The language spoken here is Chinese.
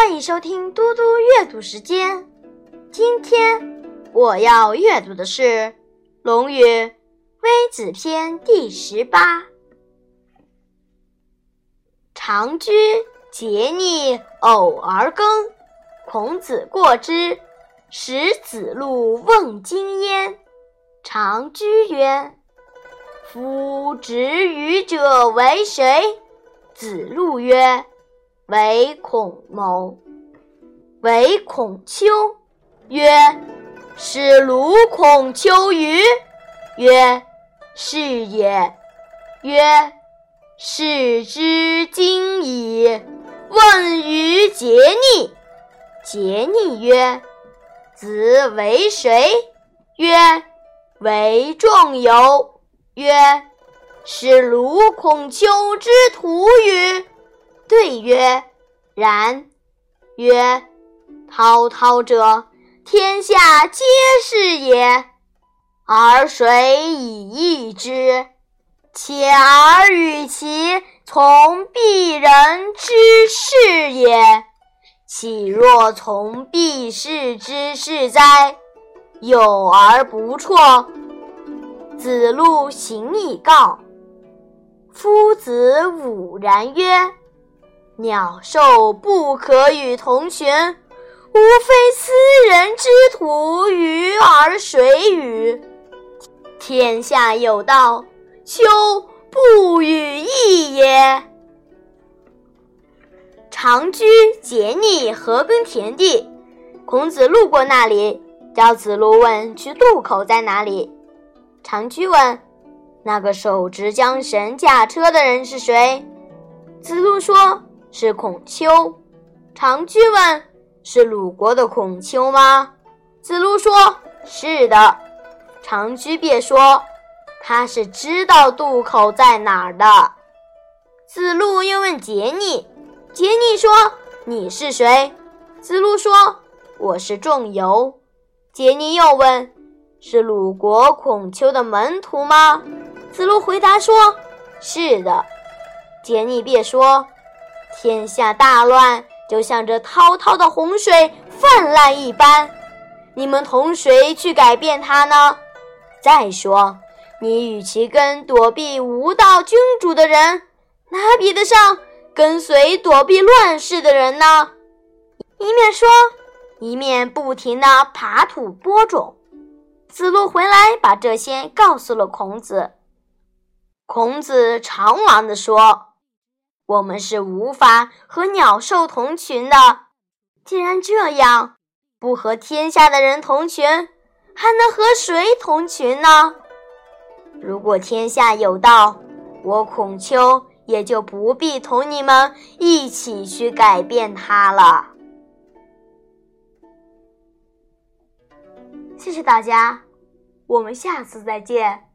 欢迎收听嘟嘟阅读时间。今天我要阅读的是《论语·微子篇》第十八。长居桀逆偶而耕，孔子过之，使子路问津焉。长居曰：“夫执予者为谁？”子路曰：为孔谋，为孔丘。曰：是鲁孔丘于？曰：是也。曰：是之今矣。问于桀逆。桀逆曰：子为谁？曰：为仲由。曰：是鲁孔丘之徒于？对曰：“然。”曰：“滔滔者，天下皆是也。而谁以易之？且而与其从鄙人之事也。岂若从鄙视之事哉？有而不辍。”子路行以告。夫子午然曰。鸟兽不可与同群，无非斯人之徒与而谁与？天下有道，丘不与易也。长居桀逆何耕田地，孔子路过那里，叫子路问去渡口在哪里。长居问：“那个手执缰绳驾车的人是谁？”子路说。是孔丘，长居问：“是鲁国的孔丘吗？”子路说：“是的。”长居便说：“他是知道渡口在哪儿的。”子路又问桀逆，桀逆说：“你是谁？”子路说：“我是仲由。”桀逆又问：“是鲁国孔丘的门徒吗？”子路回答说：“是的。”桀逆便说。天下大乱，就像这滔滔的洪水泛滥一般。你们同谁去改变它呢？再说，你与其跟躲避无道君主的人，哪比得上跟随躲避乱世的人呢？一面说，一面不停地耙土播种。子路回来，把这些告诉了孔子。孔子长王的说。我们是无法和鸟兽同群的。既然这样，不和天下的人同群，还能和谁同群呢？如果天下有道，我孔丘也就不必同你们一起去改变它了。谢谢大家，我们下次再见。